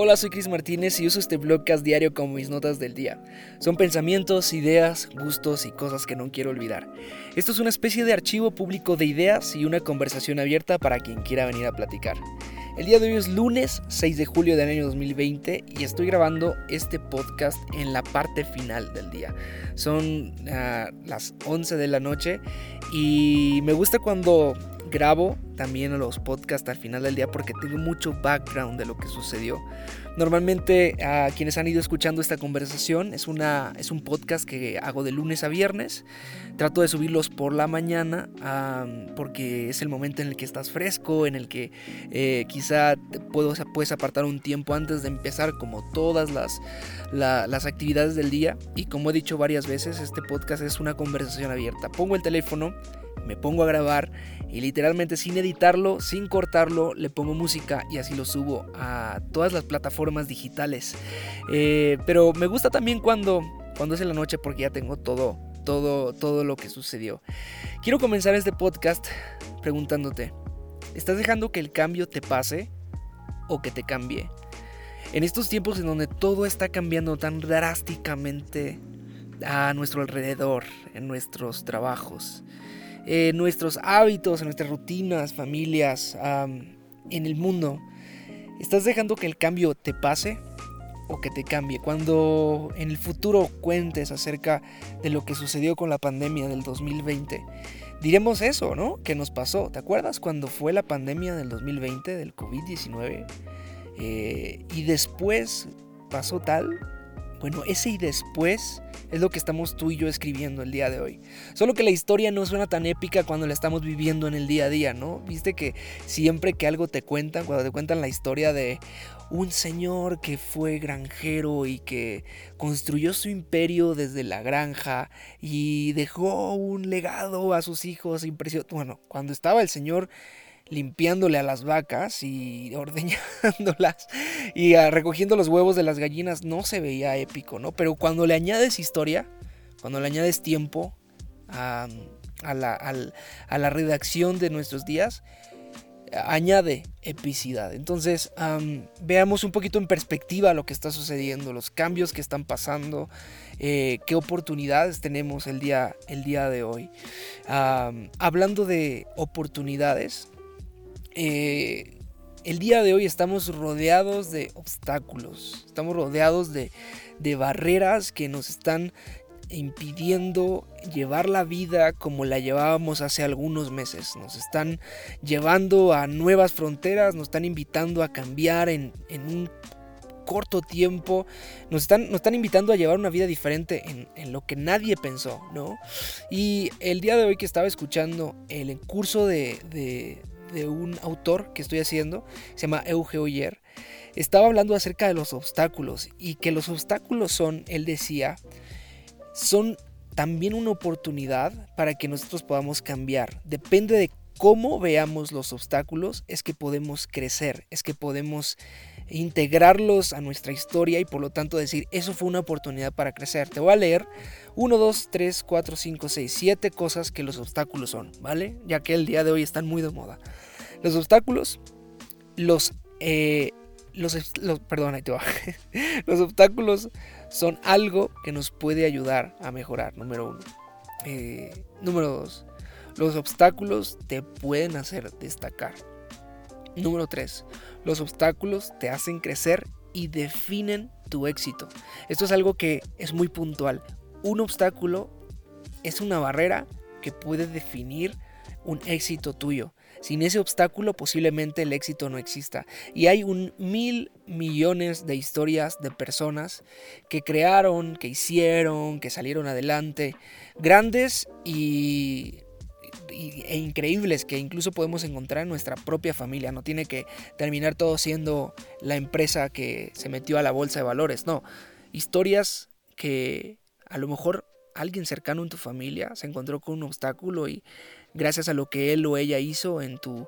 Hola, soy Chris Martínez y uso este blogcast diario como mis notas del día. Son pensamientos, ideas, gustos y cosas que no quiero olvidar. Esto es una especie de archivo público de ideas y una conversación abierta para quien quiera venir a platicar. El día de hoy es lunes 6 de julio del año 2020 y estoy grabando este podcast en la parte final del día. Son ah, las 11 de la noche y me gusta cuando grabo también los podcasts al final del día porque tengo mucho background de lo que sucedió. Normalmente a quienes han ido escuchando esta conversación es, una, es un podcast que hago de lunes a viernes. Trato de subirlos por la mañana porque es el momento en el que estás fresco, en el que eh, quizá puedo, puedes apartar un tiempo antes de empezar como todas las, las actividades del día. Y como he dicho varias veces, este podcast es una conversación abierta. Pongo el teléfono me pongo a grabar y literalmente sin editarlo, sin cortarlo, le pongo música y así lo subo a todas las plataformas digitales. Eh, pero me gusta también cuando, cuando es en la noche porque ya tengo todo, todo, todo lo que sucedió. Quiero comenzar este podcast preguntándote, ¿estás dejando que el cambio te pase o que te cambie? En estos tiempos en donde todo está cambiando tan drásticamente a nuestro alrededor, en nuestros trabajos, en nuestros hábitos, nuestras rutinas, familias, en el mundo. ¿Estás dejando que el cambio te pase o que te cambie? Cuando en el futuro cuentes acerca de lo que sucedió con la pandemia del 2020, diremos eso, ¿no? Que nos pasó. ¿Te acuerdas cuando fue la pandemia del 2020 del COVID-19? Eh, y después pasó tal. Bueno, ese y después es lo que estamos tú y yo escribiendo el día de hoy. Solo que la historia no suena tan épica cuando la estamos viviendo en el día a día, ¿no? Viste que siempre que algo te cuentan, cuando te cuentan la historia de un señor que fue granjero y que construyó su imperio desde la granja y dejó un legado a sus hijos impresionante. Bueno, cuando estaba el señor limpiándole a las vacas y ordeñándolas y ah, recogiendo los huevos de las gallinas no se veía épico, ¿no? Pero cuando le añades historia, cuando le añades tiempo a, la, redacción de nuestros días, añade epicidad. Entonces, veamos un poquito en perspectiva lo que está sucediendo, los cambios que están pasando, eh, qué oportunidades tenemos el día, el día de hoy. hablando de oportunidades, eh, el día de hoy estamos rodeados de obstáculos, estamos rodeados de, barreras que nos están impidiendo llevar la vida como la llevábamos hace algunos meses. Nos están llevando a nuevas fronteras, nos están invitando a cambiar en, un corto tiempo, nos están, invitando a llevar una vida diferente en, lo que nadie pensó, ¿no? Y el día de hoy que estaba escuchando el curso de un autor que estoy haciendo, se llama Euge Oyer, estaba hablando acerca de los obstáculos y que los obstáculos son, él decía, son también una oportunidad para que nosotros podamos cambiar. Depende de cómo veamos los obstáculos, es que podemos crecer, es que podemos integrarlos a nuestra historia y por lo tanto decir, eso fue una oportunidad para crecer. Te voy a leer 1, 2, 3, 4, 5, 6, 7 cosas que los obstáculos son, ¿vale? Ya que el día de hoy están muy de moda. Los obstáculos, los... Eh, los, perdón, ahí te los obstáculos son algo que nos puede ayudar a mejorar, número uno. Eh, número dos, los obstáculos te pueden hacer destacar. Número tres, los obstáculos te hacen crecer y definen tu éxito. Esto es algo que es muy puntual. Un obstáculo es una barrera que puede definir un éxito tuyo. Sin ese obstáculo posiblemente el éxito no exista. Y hay un mil millones de historias de personas que crearon, que hicieron, que salieron adelante, grandes y e increíbles que incluso podemos encontrar en nuestra propia familia. No tiene que terminar todo siendo la empresa que se metió a la bolsa de valores. No, historias que a lo mejor alguien cercano en tu familia se encontró con un obstáculo y gracias a lo que él o ella hizo en tu,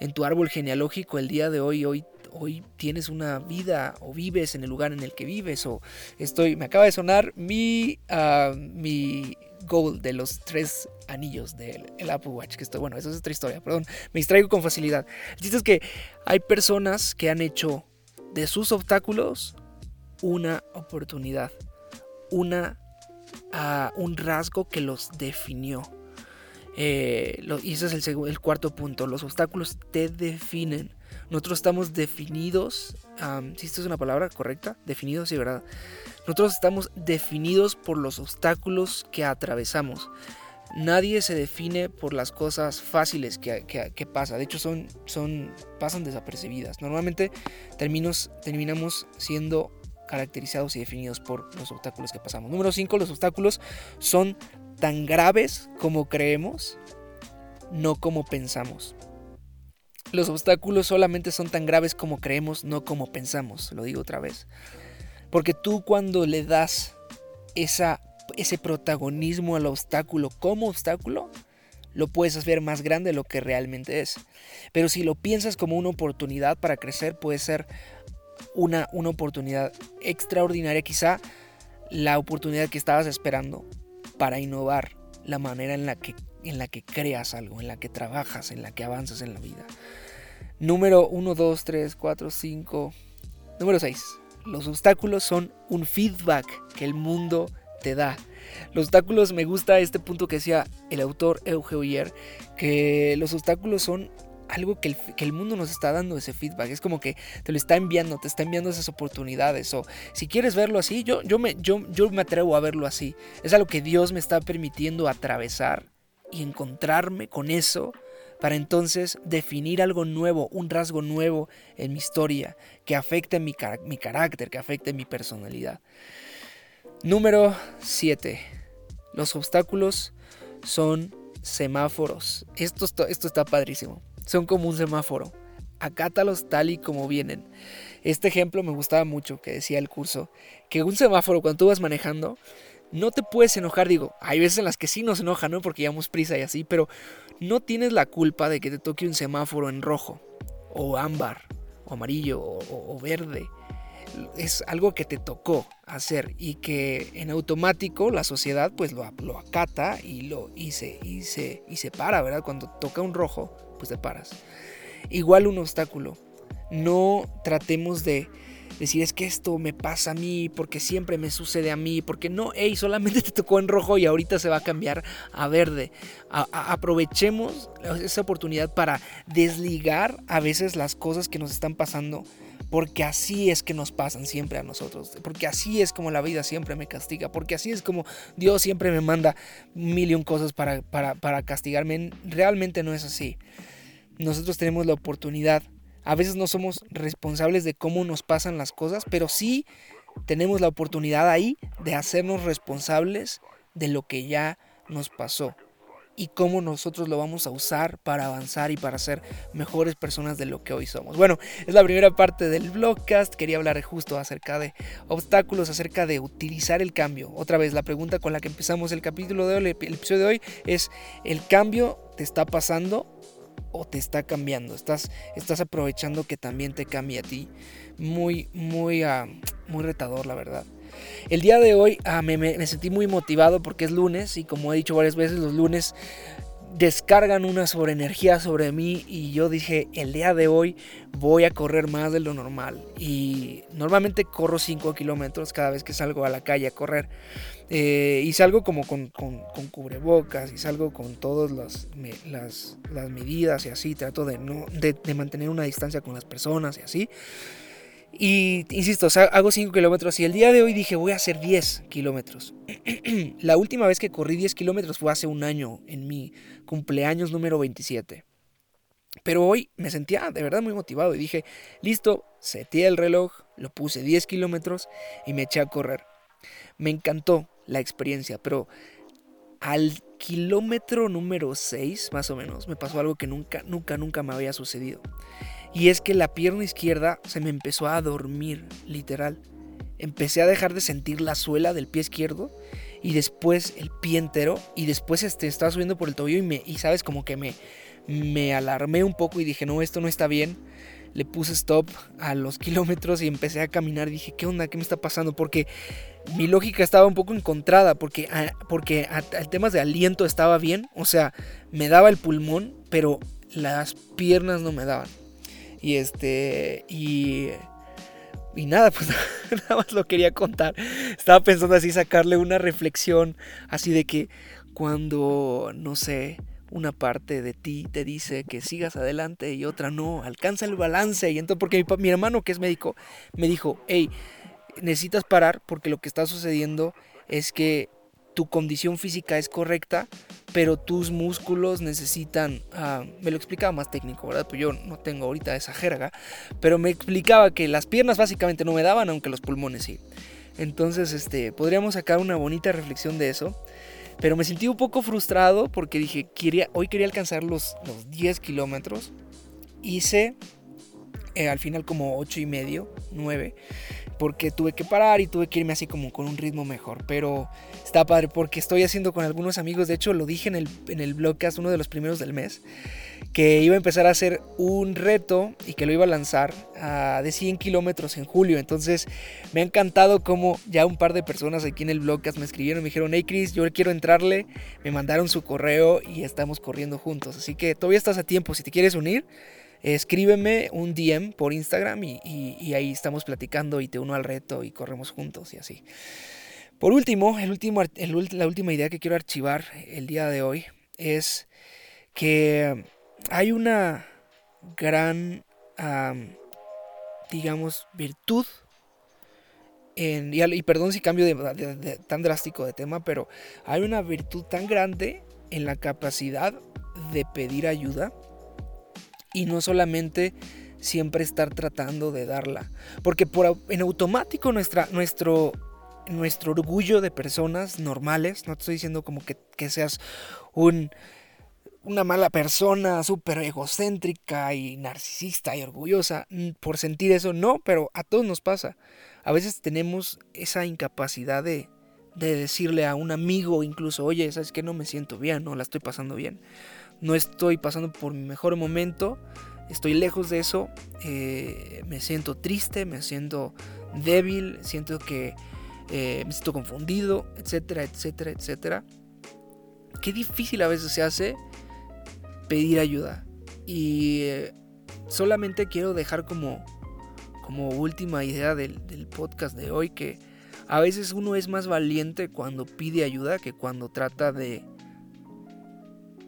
en tu árbol genealógico el día de hoy, hoy, hoy tienes una vida o vives en el lugar en el que vives o estoy, me acaba de sonar mi, uh, mi goal de los tres anillos del Apple Watch, que estoy, bueno, esa es otra historia, perdón, me distraigo con facilidad. El chiste es que hay personas que han hecho de sus obstáculos una oportunidad, una, ah, un rasgo que los definió. Eh, y ese es el, el, cuarto punto. Los obstáculos te definen. Nosotros estamos definidos. si esto es una palabra correcta, definidos, sí, ¿verdad? Nosotros estamos definidos por los obstáculos que atravesamos. Nadie se define por las cosas fáciles que, que, pasa. De hecho, son, son, pasan desapercibidas. Normalmente terminos, terminamos siendo caracterizados y definidos por los obstáculos que pasamos. Número 5. Los obstáculos son tan graves como creemos, no como pensamos. Los obstáculos solamente son tan graves como creemos, no como pensamos. Lo digo otra vez. Porque tú cuando le das esa, ese protagonismo al obstáculo como obstáculo, lo puedes hacer más grande de lo que realmente es. Pero si lo piensas como una oportunidad para crecer, puede ser una, una oportunidad extraordinaria, quizá la oportunidad que estabas esperando para innovar la manera en la que, en la que creas algo, en la que trabajas, en la que avanzas en la vida. Número 1, 2, 3, 4, 5. Número 6. Los obstáculos son un feedback que el mundo te da. Los obstáculos, me gusta este punto que decía el autor Euge que los obstáculos son algo que el, mundo nos está dando ese feedback. Es como que te lo está enviando, te está enviando esas oportunidades. O si quieres verlo así, yo, yo, me, yo, yo me atrevo a verlo así. Es algo que Dios me está permitiendo atravesar y encontrarme con eso para entonces definir algo nuevo, un rasgo nuevo en mi historia, que afecte mi, mi carácter, que afecte mi personalidad. Número 7. Los obstáculos son semáforos. Esto, esto está padrísimo. Son como un semáforo. Acátalos tal y como vienen. Este ejemplo me gustaba mucho que decía el curso, que un semáforo cuando tú vas manejando, no te puedes enojar, digo, hay veces en las que sí nos enoja, ¿no? Porque llevamos prisa y así, pero no tienes la culpa de que te toque un semáforo en rojo, o ámbar, o amarillo, o, verde. Es algo que te tocó hacer y que en automático la sociedad pues lo, acata y, lo, se, y se para, ¿verdad? Cuando toca un rojo, pues te paras. Igual un obstáculo. No tratemos de decir es que esto me pasa a mí, porque siempre me sucede a mí, porque no, hey, solamente te tocó en rojo y ahorita se va a cambiar a verde. aprovechemos esa oportunidad para desligar a veces las cosas que nos están pasando. Porque así es que nos pasan siempre a nosotros. Porque así es como la vida siempre me castiga. Porque así es como Dios siempre me manda mil y un cosas para, para, para castigarme. Realmente no es así. Nosotros tenemos la oportunidad a veces no somos responsables de cómo nos pasan las cosas, pero sí tenemos la oportunidad ahí de hacernos responsables de lo que ya nos pasó y cómo nosotros lo vamos a usar para avanzar y para ser mejores personas de lo que hoy somos. Bueno, es la primera parte del blogcast. Quería hablar justo acerca de obstáculos, acerca de utilizar el cambio. Otra vez, la pregunta con la que empezamos el capítulo de hoy, de hoy, es: ¿el cambio te está pasando o te está cambiando. Estás, estás aprovechando que también te cambie a ti. Muy, muy, uh, muy retador, la verdad. El día de hoy uh, me, me, sentí muy motivado porque es lunes y como he dicho varias veces, los lunes descargan una sobreenergía sobre mí y yo dije, el día de hoy voy a correr más de lo normal. Y normalmente corro 5 kilómetros cada vez que salgo a la calle a correr. Eh, y salgo como con, cubrebocas y salgo con todas las, las, medidas y así. Trato de, no, de, mantener una distancia con las personas y así. Y insisto, hago 5 kilómetros y el día de hoy dije voy a hacer 10 kilómetros. la última vez que corrí 10 kilómetros fue hace un año, en mi cumpleaños número 27. Pero hoy me sentía de verdad muy motivado y dije, listo, seteé el reloj, lo puse 10 kilómetros y me eché a correr. Me encantó la experiencia, pero al kilómetro número 6, más o menos, me pasó algo que nunca, nunca, nunca me había sucedido. Y es que la pierna izquierda se me empezó a dormir, literal. Empecé a dejar de sentir la suela del pie izquierdo y después el pie entero y después este, estaba subiendo por el tobillo y, me, y sabes, como que me, me alarmé un poco y dije, no, esto no está bien le puse stop a los kilómetros y empecé a caminar. Dije, ¿qué onda? ¿Qué me está pasando? Porque mi lógica estaba un poco encontrada, porque, ah, porque el tema de aliento estaba bien, o sea, me daba el pulmón, pero las piernas no me daban. Y este, y y nada, pues nada más lo quería contar. Estaba pensando así sacarle una reflexión así de que cuando, no sé, una parte de ti te dice que sigas adelante y otra no, alcanza el balance. Y entonces, porque mi, mi hermano que es médico me dijo, hey, necesitas parar porque lo que está sucediendo es que tu condición física es correcta, pero tus músculos necesitan, ah, me lo explicaba más técnico, ¿verdad? Pues yo no tengo ahorita esa jerga, pero me explicaba que las piernas básicamente no me daban, aunque los pulmones sí. Entonces, este, podríamos sacar una bonita reflexión de eso. Pero me sentí un poco frustrado porque dije, quería, hoy quería alcanzar los, los 10 kilómetros. Hice eh, al final como 8 y medio, 9 porque tuve que parar y tuve que irme así como con un ritmo mejor. Pero está padre porque estoy haciendo con algunos amigos, de hecho lo dije en el, en el blogcast, uno de los primeros del mes, que iba a empezar a hacer un reto y que lo iba a lanzar de 100 kilómetros en julio. Entonces me ha encantado como ya un par de personas aquí en el blogcast me escribieron, me dijeron, hey Chris, yo quiero entrarle, me mandaron su correo y estamos corriendo juntos. Así que todavía estás a tiempo, si te quieres unir escríbeme un DM por Instagram y, ahí estamos platicando y te uno al reto y corremos juntos y así. Por último, el último, la última idea que quiero archivar el día de hoy es que hay una gran, digamos, virtud en, y, perdón si cambio de, tan drástico de tema, pero hay una virtud tan grande en la capacidad de pedir ayuda y no solamente siempre estar tratando de darla. Porque por, en automático nuestra, nuestro, nuestro orgullo de personas normales, no te estoy diciendo como que, seas un, una mala persona súper egocéntrica y narcisista y orgullosa por sentir eso, no, pero a todos nos pasa. A veces tenemos esa incapacidad de, de decirle a un amigo incluso, oye, ¿sabes que No me siento bien, no la estoy pasando bien no estoy pasando por mi mejor momento, estoy lejos de eso, eh, me siento triste, me siento débil, siento que eh, me siento confundido, etcétera, etcétera, etcétera. Qué difícil a veces se hace pedir ayuda. Y eh, solamente quiero dejar como, como última idea del, del podcast de hoy que a veces uno es más valiente cuando pide ayuda que cuando trata de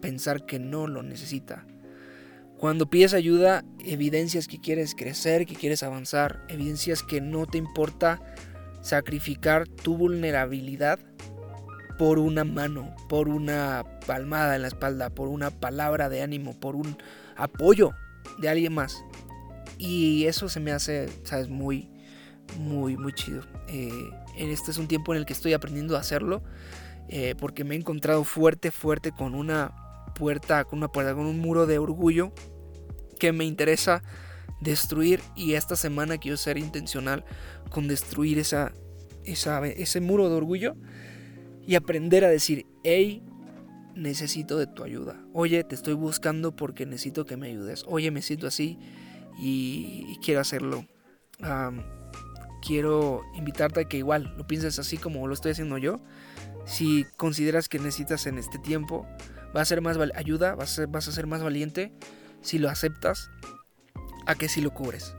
pensar que no lo necesita. Cuando pides ayuda, evidencias que quieres crecer, que quieres avanzar, evidencias que no te importa sacrificar tu vulnerabilidad por una mano, por una palmada en la espalda, por una palabra de ánimo, por un apoyo de alguien más. Y eso se me hace, sabes, muy, muy, muy chido. Eh, este es un tiempo en el que estoy aprendiendo a hacerlo, eh, porque me he encontrado fuerte, fuerte con una puerta, con una puerta, con un muro de orgullo que me interesa destruir y esta semana quiero ser intencional con destruir esa, ese muro de orgullo y aprender a decir, hey, necesito de tu ayuda. Oye, te estoy buscando porque necesito que me ayudes. Oye, me siento así y, quiero hacerlo. quiero invitarte a que igual lo pienses así como lo estoy haciendo yo. Si consideras que necesitas en este tiempo va a ser más ayuda, vas a, ser, más valiente si lo aceptas a que si lo cubres.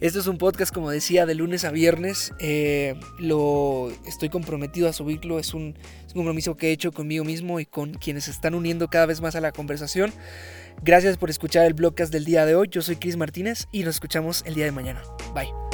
Esto es un podcast, como decía, de lunes a viernes. Eh, lo estoy comprometido a subirlo. Es un, es un, compromiso que he hecho conmigo mismo y con quienes se están uniendo cada vez más a la conversación. Gracias por escuchar el blogcast del día de hoy. Yo soy Chris Martínez y nos escuchamos el día de mañana. Bye.